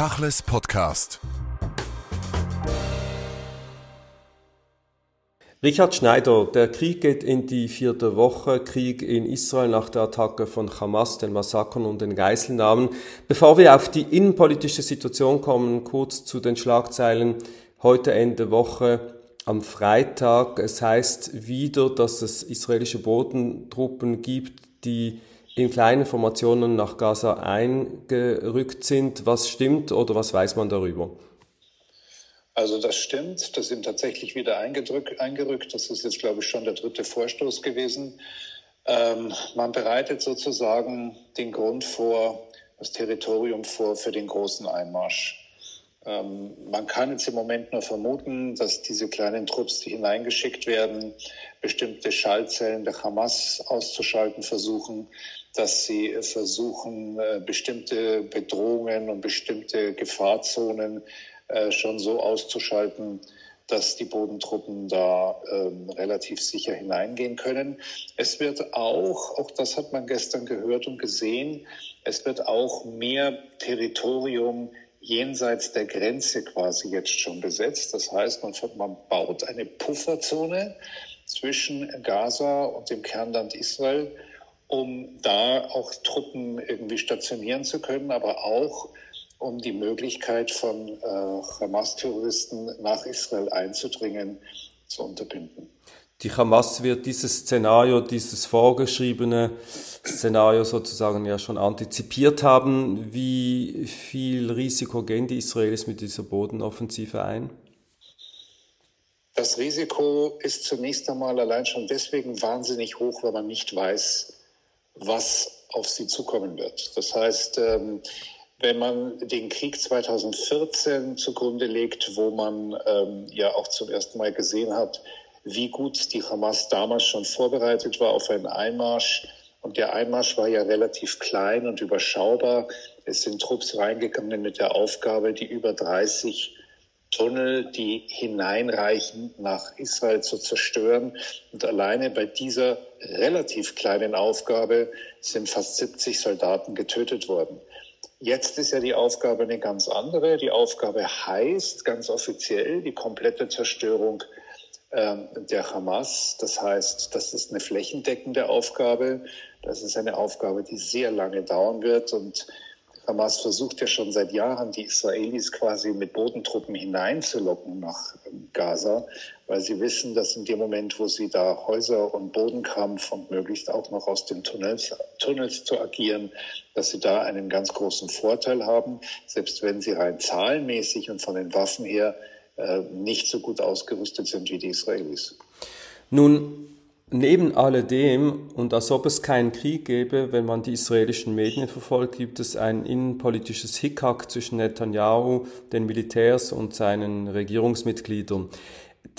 Tachles Podcast. Richard Schneider, der Krieg geht in die vierte Woche, Krieg in Israel nach der Attacke von Hamas, den Massakern und den Geiselnahmen. Bevor wir auf die innenpolitische Situation kommen, kurz zu den Schlagzeilen heute Ende Woche am Freitag. Es heißt wieder, dass es israelische Bodentruppen gibt, die in kleinen Formationen nach Gaza eingerückt sind. Was stimmt oder was weiß man darüber? Also das stimmt, das sind tatsächlich wieder eingerückt. Das ist jetzt, glaube ich, schon der dritte Vorstoß gewesen. Ähm, man bereitet sozusagen den Grund vor, das Territorium vor für den großen Einmarsch. Ähm, man kann jetzt im Moment nur vermuten, dass diese kleinen Trupps, die hineingeschickt werden, bestimmte Schaltzellen der Hamas auszuschalten versuchen, dass sie versuchen, äh, bestimmte Bedrohungen und bestimmte Gefahrzonen äh, schon so auszuschalten, dass die Bodentruppen da ähm, relativ sicher hineingehen können. Es wird auch, auch das hat man gestern gehört und gesehen, es wird auch mehr Territorium jenseits der Grenze quasi jetzt schon besetzt. Das heißt, man, man baut eine Pufferzone zwischen Gaza und dem Kernland Israel, um da auch Truppen irgendwie stationieren zu können, aber auch um die Möglichkeit von äh, Hamas-Terroristen nach Israel einzudringen zu unterbinden. Die Hamas wird dieses Szenario, dieses vorgeschriebene Szenario sozusagen ja schon antizipiert haben. Wie viel Risiko gehen die Israelis mit dieser Bodenoffensive ein? Das Risiko ist zunächst einmal allein schon deswegen wahnsinnig hoch, weil man nicht weiß, was auf sie zukommen wird. Das heißt, ähm, wenn man den Krieg 2014 zugrunde legt, wo man ähm, ja auch zum ersten Mal gesehen hat, wie gut die Hamas damals schon vorbereitet war auf einen Einmarsch. Und der Einmarsch war ja relativ klein und überschaubar. Es sind Trupps reingegangen mit der Aufgabe, die über 30 Tunnel, die hineinreichen, nach Israel zu zerstören. Und alleine bei dieser relativ kleinen Aufgabe sind fast 70 Soldaten getötet worden. Jetzt ist ja die Aufgabe eine ganz andere. Die Aufgabe heißt ganz offiziell die komplette Zerstörung der Hamas. Das heißt, das ist eine flächendeckende Aufgabe. Das ist eine Aufgabe, die sehr lange dauern wird und Hamas versucht ja schon seit Jahren, die Israelis quasi mit Bodentruppen hineinzulocken nach Gaza, weil sie wissen, dass in dem Moment, wo sie da Häuser und Bodenkampf und möglichst auch noch aus den Tunnels, Tunnels zu agieren, dass sie da einen ganz großen Vorteil haben, selbst wenn sie rein zahlenmäßig und von den Waffen her nicht so gut ausgerüstet sind wie die Israelis. Nun, Neben alledem, und als ob es keinen Krieg gäbe, wenn man die israelischen Medien verfolgt, gibt es ein innenpolitisches Hickhack zwischen Netanyahu, den Militärs und seinen Regierungsmitgliedern.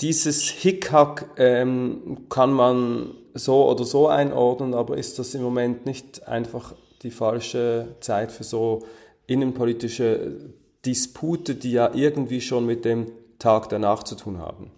Dieses Hickhack ähm, kann man so oder so einordnen, aber ist das im Moment nicht einfach die falsche Zeit für so innenpolitische Dispute, die ja irgendwie schon mit dem Tag danach zu tun haben?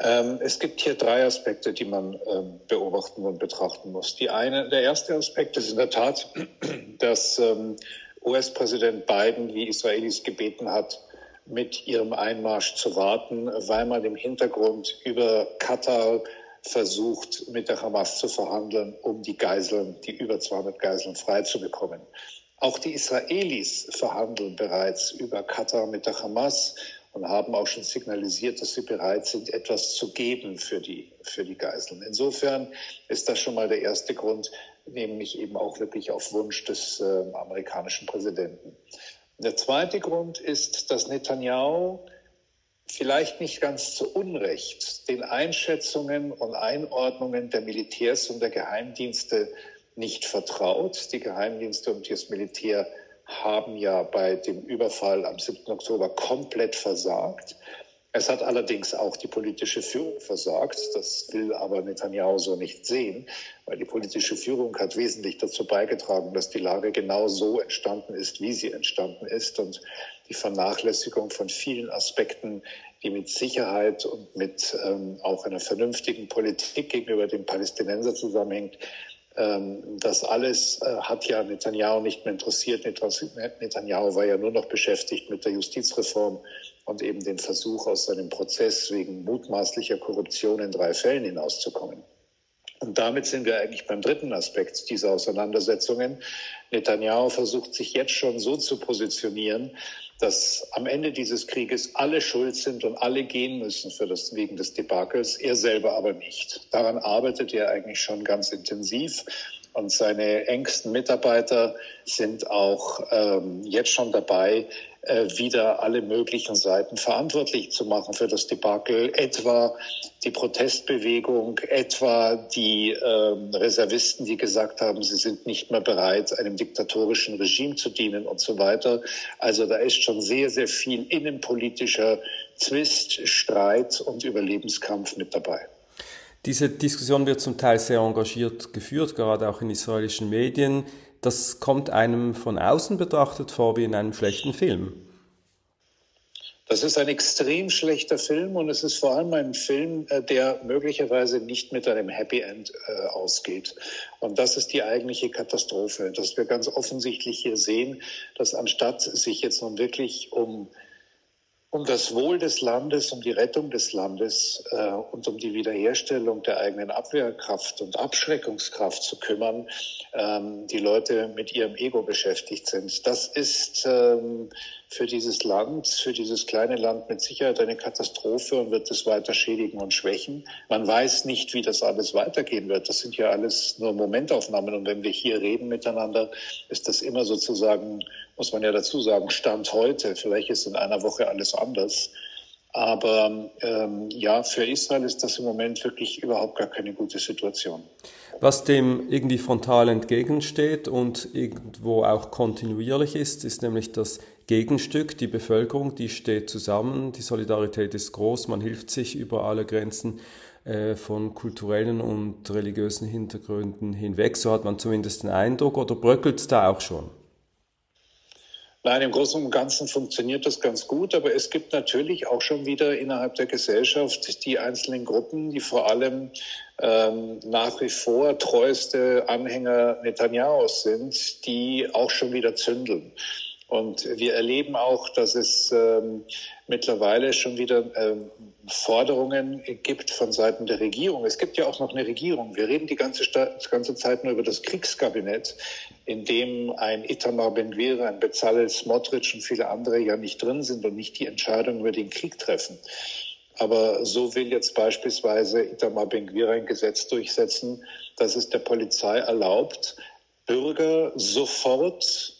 Ähm, es gibt hier drei Aspekte, die man ähm, beobachten und betrachten muss. Die eine, der erste Aspekt ist in der Tat, dass ähm, US-Präsident Biden wie Israelis gebeten hat, mit ihrem Einmarsch zu warten, weil man im Hintergrund über Katar versucht, mit der Hamas zu verhandeln, um die Geiseln, die über 200 Geiseln freizubekommen. Auch die Israelis verhandeln bereits über Katar mit der Hamas und haben auch schon signalisiert, dass sie bereit sind, etwas zu geben für die, für die Geiseln. Insofern ist das schon mal der erste Grund, nämlich eben auch wirklich auf Wunsch des äh, amerikanischen Präsidenten. Der zweite Grund ist, dass Netanyahu vielleicht nicht ganz zu Unrecht den Einschätzungen und Einordnungen der Militärs und der Geheimdienste nicht vertraut. Die Geheimdienste und das Militär haben ja bei dem Überfall am 7. Oktober komplett versagt. Es hat allerdings auch die politische Führung versagt. Das will aber Netanyahu so nicht sehen, weil die politische Führung hat wesentlich dazu beigetragen, dass die Lage genau so entstanden ist, wie sie entstanden ist. Und die Vernachlässigung von vielen Aspekten, die mit Sicherheit und mit ähm, auch einer vernünftigen Politik gegenüber den Palästinensern zusammenhängt, das alles äh, hat ja Netanyahu nicht mehr interessiert. Netanyahu war ja nur noch beschäftigt mit der Justizreform und eben den Versuch, aus seinem Prozess wegen mutmaßlicher Korruption in drei Fällen hinauszukommen. Und damit sind wir eigentlich beim dritten Aspekt dieser Auseinandersetzungen. Netanyahu versucht sich jetzt schon so zu positionieren, dass am Ende dieses Krieges alle schuld sind und alle gehen müssen für das, wegen des Debakels, er selber aber nicht. Daran arbeitet er eigentlich schon ganz intensiv. Und seine engsten Mitarbeiter sind auch ähm, jetzt schon dabei, wieder alle möglichen Seiten verantwortlich zu machen für das Debakel, etwa die Protestbewegung, etwa die äh, Reservisten, die gesagt haben, sie sind nicht mehr bereit, einem diktatorischen Regime zu dienen und so weiter. Also da ist schon sehr, sehr viel innenpolitischer Zwist, Streit und Überlebenskampf mit dabei. Diese Diskussion wird zum Teil sehr engagiert geführt, gerade auch in israelischen Medien das kommt einem von außen betrachtet vor wie in einem schlechten Film. Das ist ein extrem schlechter Film und es ist vor allem ein Film, äh, der möglicherweise nicht mit einem Happy End äh, ausgeht. Und das ist die eigentliche Katastrophe, dass wir ganz offensichtlich hier sehen, dass anstatt sich jetzt nun wirklich um um das Wohl des Landes, um die Rettung des Landes äh, und um die Wiederherstellung der eigenen Abwehrkraft und Abschreckungskraft zu kümmern, ähm, die Leute mit ihrem Ego beschäftigt sind. Das ist ähm, für dieses Land, für dieses kleine Land mit Sicherheit eine Katastrophe und wird es weiter schädigen und schwächen. Man weiß nicht, wie das alles weitergehen wird. Das sind ja alles nur Momentaufnahmen. Und wenn wir hier reden miteinander, ist das immer sozusagen, muss man ja dazu sagen, Stand heute. Vielleicht ist in einer Woche alles anders. Aber ähm, ja, für Israel ist das im Moment wirklich überhaupt gar keine gute Situation. Was dem irgendwie frontal entgegensteht und irgendwo auch kontinuierlich ist, ist nämlich das Gegenstück, die Bevölkerung, die steht zusammen, die Solidarität ist groß, man hilft sich über alle Grenzen äh, von kulturellen und religiösen Hintergründen hinweg. So hat man zumindest den Eindruck oder bröckelt es da auch schon? Nein, im Großen und Ganzen funktioniert das ganz gut, aber es gibt natürlich auch schon wieder innerhalb der Gesellschaft die einzelnen Gruppen, die vor allem ähm, nach wie vor treueste Anhänger Netanyahus sind, die auch schon wieder zündeln. Und wir erleben auch, dass es ähm, mittlerweile schon wieder ähm, Forderungen gibt von Seiten der Regierung. Es gibt ja auch noch eine Regierung. Wir reden die ganze, die ganze Zeit nur über das Kriegskabinett, in dem ein Itamar Ben-Gvir, ein Bezalel Smotrich und viele andere ja nicht drin sind und nicht die Entscheidung über den Krieg treffen. Aber so will jetzt beispielsweise Itamar Ben-Gvir ein Gesetz durchsetzen, dass es der Polizei erlaubt, Bürger sofort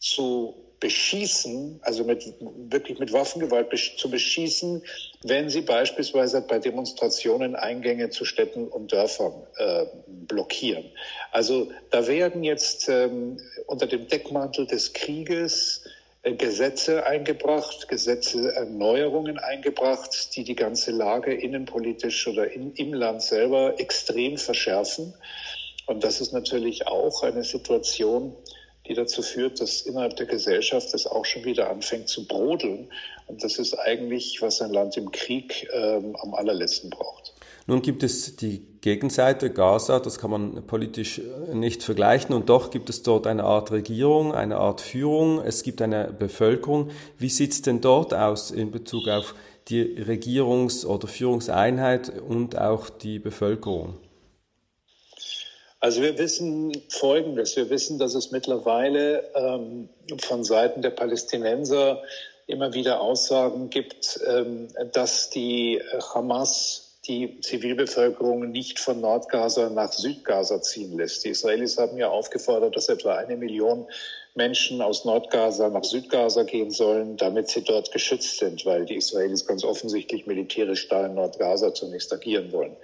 zu beschießen, also mit, wirklich mit Waffengewalt zu beschießen, wenn sie beispielsweise bei Demonstrationen Eingänge zu Städten und Dörfern äh, blockieren. Also da werden jetzt ähm, unter dem Deckmantel des Krieges äh, Gesetze eingebracht, Gesetzeerneuerungen eingebracht, die die ganze Lage innenpolitisch oder in, im Land selber extrem verschärfen. Und das ist natürlich auch eine Situation, die dazu führt, dass innerhalb der Gesellschaft es auch schon wieder anfängt zu brodeln. Und das ist eigentlich, was ein Land im Krieg ähm, am allerletzten braucht. Nun gibt es die Gegenseite Gaza, das kann man politisch nicht vergleichen und doch gibt es dort eine Art Regierung, eine Art Führung, es gibt eine Bevölkerung. Wie sieht es denn dort aus in Bezug auf die Regierungs- oder Führungseinheit und auch die Bevölkerung? Also wir wissen Folgendes. Wir wissen, dass es mittlerweile ähm, von Seiten der Palästinenser immer wieder Aussagen gibt, ähm, dass die Hamas die Zivilbevölkerung nicht von Nordgaza nach Südgaza ziehen lässt. Die Israelis haben ja aufgefordert, dass etwa eine Million Menschen aus Nordgaza nach Südgaza gehen sollen, damit sie dort geschützt sind, weil die Israelis ganz offensichtlich militärisch da in Nordgaza zunächst agieren wollen.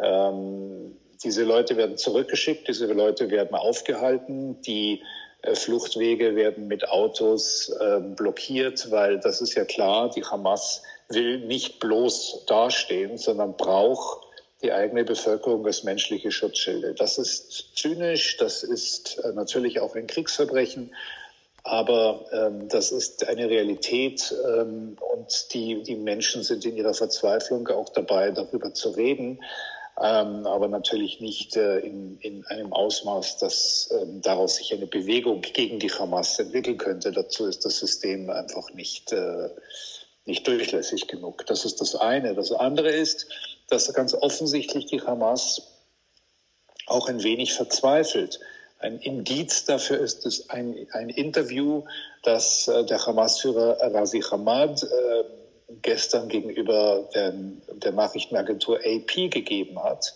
Ähm, diese Leute werden zurückgeschickt, diese Leute werden aufgehalten, die äh, Fluchtwege werden mit Autos äh, blockiert, weil das ist ja klar, die Hamas will nicht bloß dastehen, sondern braucht die eigene Bevölkerung als menschliche Schutzschilde. Das ist zynisch, das ist äh, natürlich auch ein Kriegsverbrechen, aber ähm, das ist eine Realität ähm, und die, die Menschen sind in ihrer Verzweiflung auch dabei, darüber zu reden. Ähm, aber natürlich nicht äh, in, in einem Ausmaß, dass ähm, daraus sich eine Bewegung gegen die Hamas entwickeln könnte. Dazu ist das System einfach nicht, äh, nicht durchlässig genug. Das ist das eine. Das andere ist, dass ganz offensichtlich die Hamas auch ein wenig verzweifelt. Ein Indiz dafür ist es ein, ein Interview, das äh, der Hamas-Führer Razi Hamad äh, gestern gegenüber der, der Nachrichtenagentur AP gegeben hat.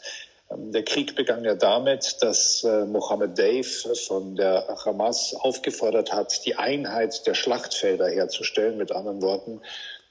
Ähm, der Krieg begann ja damit, dass äh, Mohammed Dave von der Hamas aufgefordert hat, die Einheit der Schlachtfelder herzustellen. Mit anderen Worten,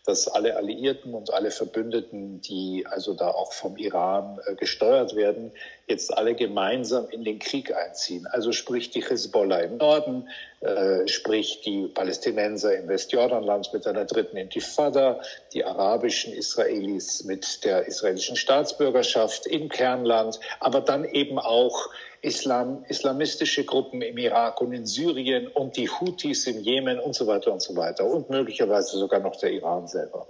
dass alle Alliierten und alle Verbündeten, die also da auch vom Iran äh, gesteuert werden, jetzt alle gemeinsam in den Krieg einziehen. Also sprich die Hezbollah im Norden, äh, sprich die Palästinenser im Westjordanland mit einer dritten Intifada, die arabischen Israelis mit der israelischen Staatsbürgerschaft im Kernland, aber dann eben auch Islam, islamistische Gruppen im Irak und in Syrien und die Houthis im Jemen und so weiter und so weiter und möglicherweise sogar noch der Iran selber.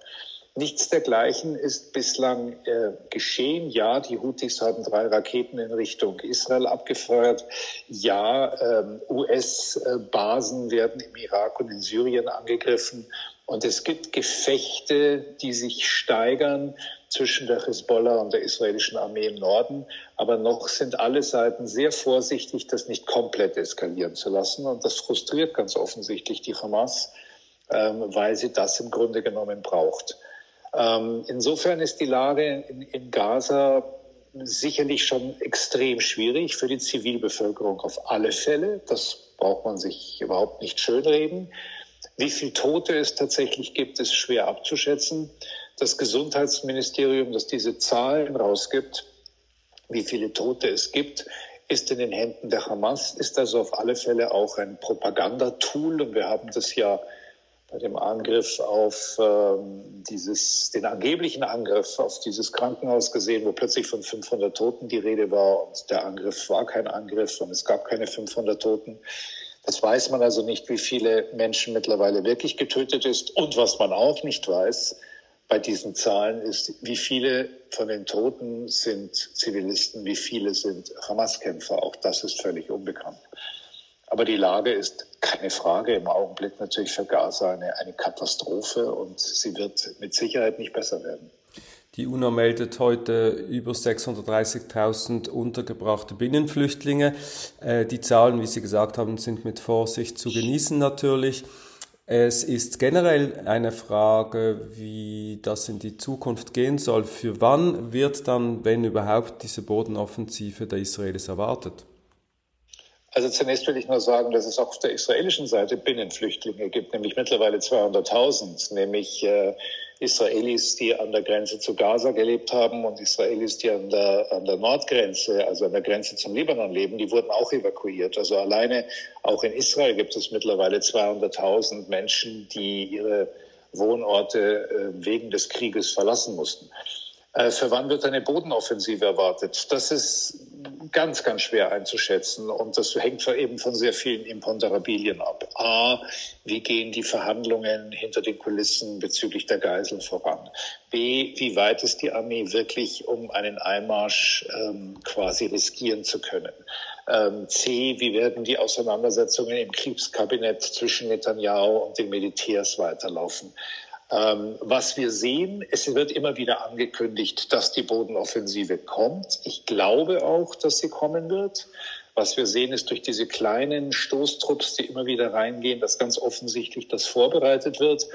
Nichts dergleichen ist bislang äh, geschehen. Ja, die Houthis haben drei Raketen in Richtung Israel abgefeuert. Ja, ähm, US-Basen werden im Irak und in Syrien angegriffen. Und es gibt Gefechte, die sich steigern zwischen der Hisbollah und der israelischen Armee im Norden. Aber noch sind alle Seiten sehr vorsichtig, das nicht komplett eskalieren zu lassen. Und das frustriert ganz offensichtlich die Hamas, ähm, weil sie das im Grunde genommen braucht. Ähm, insofern ist die Lage in, Gaza sicherlich schon extrem schwierig für die Zivilbevölkerung auf alle Fälle. Das braucht man sich überhaupt nicht schönreden. Wie viel Tote es tatsächlich gibt, ist schwer abzuschätzen. Das Gesundheitsministerium, das diese Zahlen rausgibt, wie viele Tote es gibt, ist in den Händen der Hamas, ist also auf alle Fälle auch ein Propagandatool. Und wir haben das ja bei dem Angriff auf ähm, dieses, den angeblichen Angriff auf dieses Krankenhaus gesehen, wo plötzlich von 500 Toten die Rede war und der Angriff war kein Angriff und es gab keine 500 Toten. Das weiß man also nicht, wie viele Menschen mittlerweile wirklich getötet ist. Und was man auch nicht weiß bei diesen Zahlen ist, wie viele von den Toten sind Zivilisten, wie viele sind Hamas-Kämpfer. Auch das ist völlig unbekannt. Aber die Lage ist keine Frage im Augenblick natürlich für Gaza eine, eine Katastrophe und sie wird mit Sicherheit nicht besser werden. Die UNO meldet heute über 630.000 untergebrachte Binnenflüchtlinge. Äh, die Zahlen, wie Sie gesagt haben, sind mit Vorsicht zu genießen natürlich. Es ist generell eine Frage, wie das in die Zukunft gehen soll. Für wann wird dann, wenn überhaupt, diese Bodenoffensive der Israelis erwartet? Also zunächst will ich nur sagen, dass es auch auf der israelischen Seite Binnenflüchtlinge gibt, nämlich mittlerweile 200.000, nämlich äh, Israelis, die an der Grenze zu Gaza gelebt haben und Israelis, die an der, an der Nordgrenze, also an der Grenze zum Libanon leben, die wurden auch evakuiert. Also alleine auch in Israel gibt es mittlerweile 200.000 Menschen, die ihre Wohnorte äh, wegen des Krieges verlassen mussten. Äh, für wann wird eine Bodenoffensive erwartet? Das ist ganz, ganz schwer einzuschätzen und das hängt eben von sehr vielen Imponderabilien ab. A, wie gehen die Verhandlungen hinter den Kulissen bezüglich der Geiseln voran? B, wie weit ist die Armee wirklich, um einen Einmarsch ähm, quasi riskieren zu können? Ähm, C, wie werden die Auseinandersetzungen im Kriegskabinett zwischen Netanyahu und den Militärs weiterlaufen? Ähm, was wir sehen, es wird immer wieder angekündigt, dass die Bodenoffensive kommt. Ich glaube auch, dass sie kommen wird. Was wir sehen, ist durch diese kleinen Stoßtrupps, die immer wieder reingehen, dass ganz offensichtlich das vorbereitet wird.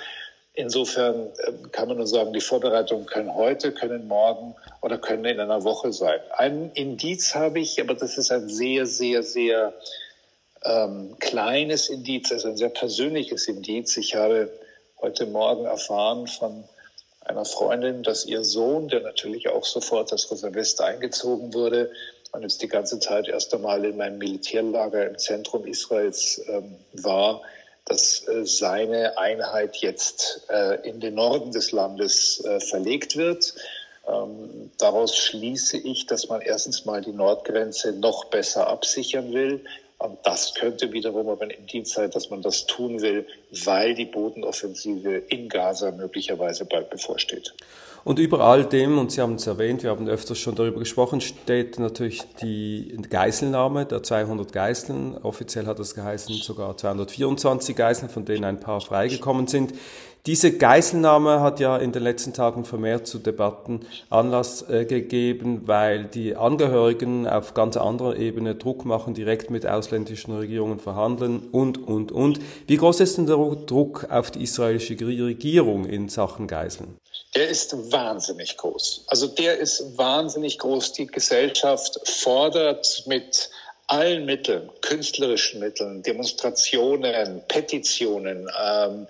Insofern ähm, kann man nur sagen, die Vorbereitungen können heute, können morgen oder können in einer Woche sein. Ein Indiz habe ich, aber das ist ein sehr, sehr, sehr ähm, kleines Indiz, also ein sehr persönliches Indiz. Ich habe heute Morgen erfahren von einer Freundin, dass ihr Sohn, der natürlich auch sofort als Reservist eingezogen wurde und jetzt die ganze Zeit erst einmal in meinem Militärlager im Zentrum Israels ähm, war, dass äh, seine Einheit jetzt äh, in den Norden des Landes äh, verlegt wird. Ähm, daraus schließe ich, dass man erstens mal die Nordgrenze noch besser absichern will, Und das könnte wiederum aber ein Indiz sein, dass man das tun will, weil die Bodenoffensive in Gaza möglicherweise bald bevorsteht. Und über all dem, und Sie haben es erwähnt, wir haben öfters schon darüber gesprochen, steht natürlich die Geiselnahme der 200 Geiseln. Offiziell hat es geheißen sogar 224 Geiseln, von denen ein paar freigekommen sind. Diese Geiselnahme hat ja in den letzten Tagen vermehrt zu Debatten Anlass äh, gegeben, weil die Angehörigen auf ganz anderer Ebene Druck machen, direkt mit ausländischen Regierungen verhandeln und, und, und. Wie groß ist denn der Druck auf die israelische Regierung in Sachen Geiseln? Der ist wahnsinnig groß. Also der ist wahnsinnig groß. Die Gesellschaft fordert mit allen Mitteln, künstlerischen Mitteln, Demonstrationen, Petitionen, ähm,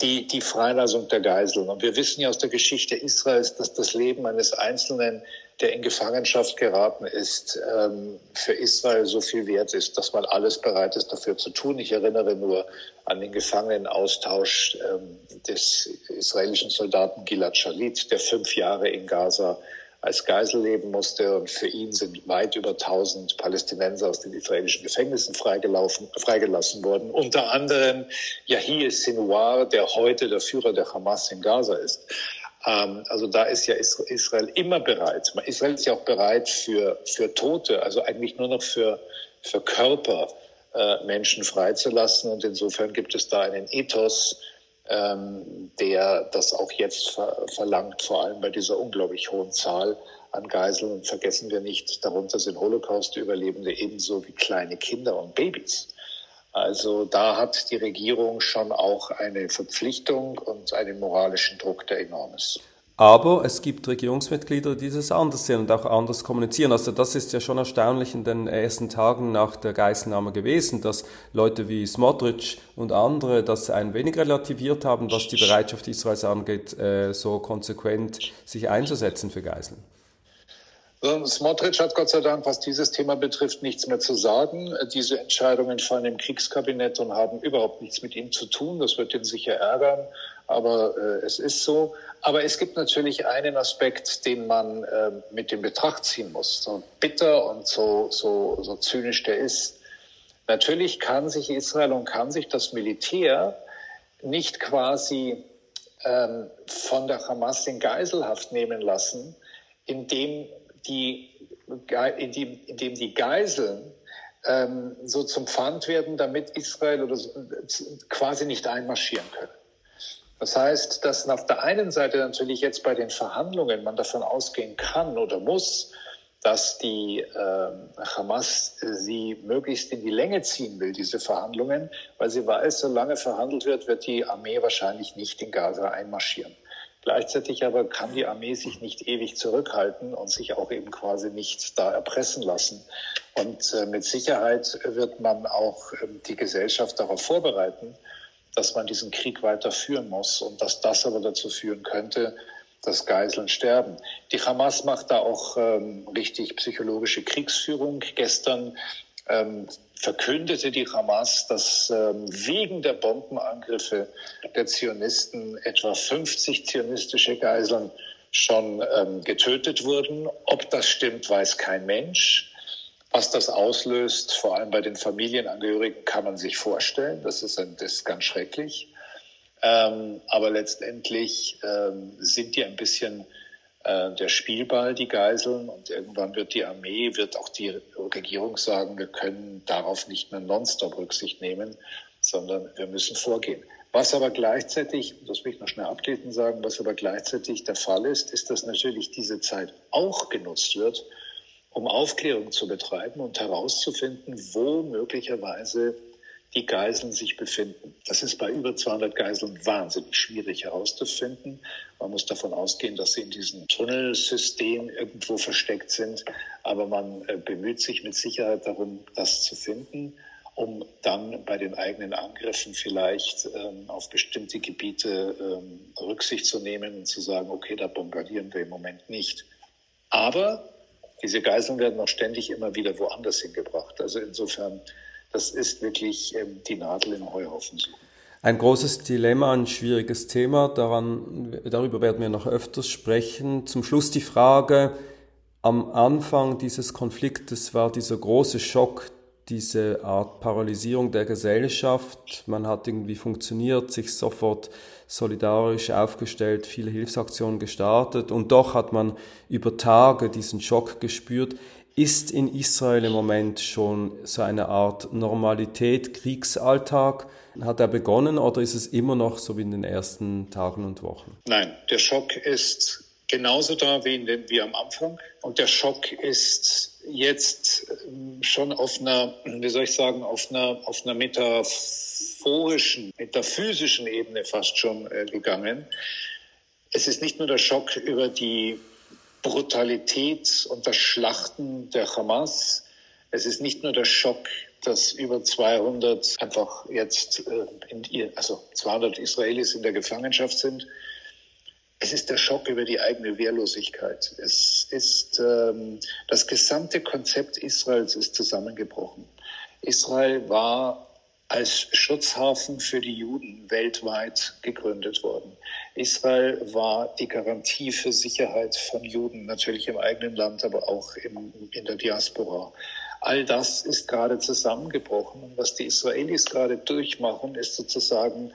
die, die Freilassung der Geiseln. Und wir wissen ja aus der Geschichte Israels, dass das Leben eines Einzelnen, der in Gefangenschaft geraten ist, ähm, für Israel so viel wert ist, dass man alles bereit ist, dafür zu tun. Ich erinnere nur an den Gefangenenaustausch ähm, des israelischen Soldaten Gilad Shalit, der fünf Jahre in Gaza als Geisel leben musste. Und für ihn sind weit über 1000 Palästinenser aus den israelischen Gefängnissen freigelassen worden. Unter anderem Yahya Sinwar, der heute der Führer der Hamas in Gaza ist. Ähm, also da ist ja Israel immer bereit. Israel ist ja auch bereit für, für Tote, also eigentlich nur noch für, für Körper äh, Menschen freizulassen. Und insofern gibt es da einen Ethos, ähm, der das auch jetzt ver verlangt, vor allem bei dieser unglaublich hohen Zahl an Geiseln. Und vergessen wir nicht, darunter sind Holocaust-Überlebende ebenso wie kleine Kinder und Babys. Also da hat die Regierung schon auch eine Verpflichtung und einen moralischen Druck, der enorm ist. Aber es gibt Regierungsmitglieder, die das anders sehen und auch anders kommunizieren. Also das ist ja schon erstaunlich in den ersten Tagen nach der Geiselnahme gewesen, dass Leute wie Smotrich und andere das ein wenig relativiert haben, was die Bereitschaft Israels angeht, äh, so konsequent sich einzusetzen für Geiseln. Smotrich hat Gott sei Dank, was dieses Thema betrifft, nichts mehr zu sagen. Diese Entscheidungen fallen im Kriegskabinett und haben überhaupt nichts mit ihm zu tun. Das wird ihn sicher ärgern, aber äh, es ist so. Aber es gibt natürlich einen Aspekt, den man äh, mit in Betracht ziehen muss. So bitter und so, so, so zynisch der ist. Natürlich kann sich Israel und kann sich das Militär nicht quasi ähm, von der Hamas in Geiselhaft nehmen lassen, indem die, indem, indem die Geiseln ähm, so zum Pfand werden, damit Israel oder so, quasi nicht einmarschieren können. Das heißt, dass auf der einen Seite natürlich jetzt bei den Verhandlungen man davon ausgehen kann oder muss, dass die äh, Hamas sie möglichst in die Länge ziehen will, diese Verhandlungen, weil sie weiß, solange verhandelt wird, wird die Armee wahrscheinlich nicht in Gaza einmarschieren. Gleichzeitig aber kann die Armee sich nicht ewig zurückhalten und sich auch eben quasi nicht da erpressen lassen. Und äh, mit Sicherheit wird man auch äh, die Gesellschaft darauf vorbereiten, dass man diesen Krieg weiter führen muss und dass das aber dazu führen könnte, dass Geiseln sterben. Die Hamas macht da auch ähm, richtig psychologische Kriegsführung. Gestern ähm, verkündete die Hamas, dass ähm, wegen der Bombenangriffe der Zionisten etwa 50 zionistische Geiseln schon ähm, getötet wurden. Ob das stimmt, weiß kein Mensch. Was das auslöst, vor allem bei den Familienangehörigen, kann man sich vorstellen. Das ist, ein, das ist ganz schrecklich. Ähm, aber letztendlich ähm, sind die ein bisschen äh, der Spielball, die Geiseln. Und irgendwann wird die Armee, wird auch die Regierung sagen, wir können darauf nicht mehr nonstop Rücksicht nehmen, sondern wir müssen vorgehen. Was aber gleichzeitig, das will ich noch schnell abschließend sagen, was aber gleichzeitig der Fall ist, ist, dass natürlich diese Zeit auch genutzt wird, um Aufklärung zu betreiben und herauszufinden, wo möglicherweise die Geiseln sich befinden. Das ist bei über 200 Geiseln wahnsinnig schwierig herauszufinden. Man muss davon ausgehen, dass sie in diesem Tunnelsystem irgendwo versteckt sind. Aber man äh, bemüht sich mit Sicherheit darum, das zu finden, um dann bei den eigenen Angriffen vielleicht ähm, auf bestimmte Gebiete ähm, Rücksicht zu nehmen und zu sagen, okay, da bombardieren wir im Moment nicht. Aber diese Geiseln werden auch ständig immer wieder woanders hingebracht. Also insofern, das ist wirklich ähm, die Nadel im Heuhaufen. Ein großes Dilemma, ein schwieriges Thema, daran, darüber werden wir noch öfters sprechen. Zum Schluss die Frage, am Anfang dieses Konfliktes war dieser große Schock diese Art Paralysierung der Gesellschaft. Man hat irgendwie funktioniert, sich sofort solidarisch aufgestellt, viele Hilfsaktionen gestartet und doch hat man über Tage diesen Schock gespürt. Ist in Israel im Moment schon so eine Art Normalität, Kriegsalltag? Hat er begonnen oder ist es immer noch so wie in den ersten Tagen und Wochen? Nein, der Schock ist genauso da wie, den, wie am Anfang. Und der Schock ist jetzt ähm, schon auf einer, wie soll ich sagen, auf einer, auf einer metaphorischen, metaphysischen Ebene fast schon äh, gegangen. Es ist nicht nur der Schock über die Brutalität und das Schlachten der Hamas. Es ist nicht nur der Schock, dass über 200 einfach jetzt äh, in also 200 Israelis in der Gefangenschaft sind. Es ist der Schock über die eigene Wehrlosigkeit. Es ist ähm, das gesamte Konzept Israels ist zusammengebrochen. Israel war als Schutzhafen für die Juden weltweit gegründet worden. Israel war die Garantie für Sicherheit von Juden, natürlich im eigenen Land, aber auch im, in der Diaspora. All das ist gerade zusammengebrochen. Und was die Israelis gerade durchmachen, ist sozusagen,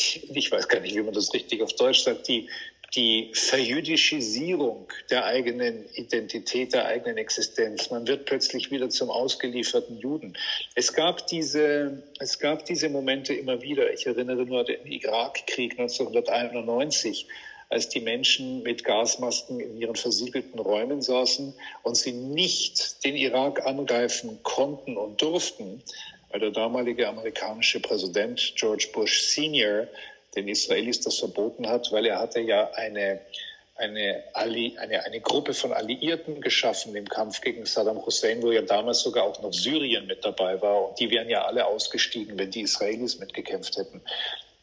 ich weiß gar nicht, wie man das richtig auf Deutsch sagt, die, die Verjüdischisierung der eigenen Identität, der eigenen Existenz. Man wird plötzlich wieder zum ausgelieferten Juden. Es gab diese, es gab diese Momente immer wieder. Ich erinnere nur an den Irakkrieg 1991 als die Menschen mit Gasmasken in ihren versiegelten Räumen saßen und sie nicht den Irak angreifen konnten und durften, weil der damalige amerikanische Präsident George Bush Senior den Israelis das verboten hat, weil er hatte ja eine, eine, Alli, eine, eine Gruppe von Alliierten geschaffen im Kampf gegen Saddam Hussein, wo ja damals sogar auch noch Syrien mit dabei war. Und die wären ja alle ausgestiegen, wenn die Israelis mitgekämpft hätten.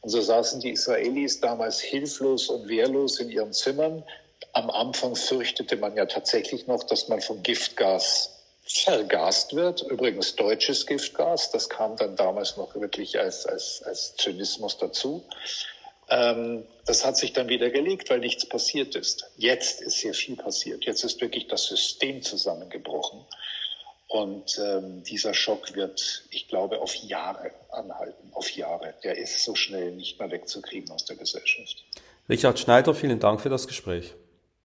Und so saßen die Israelis damals hilflos und wehrlos in ihren Zimmern. Am Anfang fürchtete man ja tatsächlich noch, dass man vom Giftgas vergast wird. Übrigens deutsches Giftgas, das kam dann damals noch wirklich als, als, als Zynismus dazu. Ähm, das hat sich dann wieder gelegt, weil nichts passiert ist. Jetzt ist sehr viel passiert. Jetzt ist wirklich das System zusammengebrochen. Und ähm, dieser Schock wird, ich glaube, auf Jahre anhalten. Auf Jahre. Der ist so schnell nicht mehr wegzukriegen aus der Gesellschaft. Richard Schneider, vielen Dank für das Gespräch.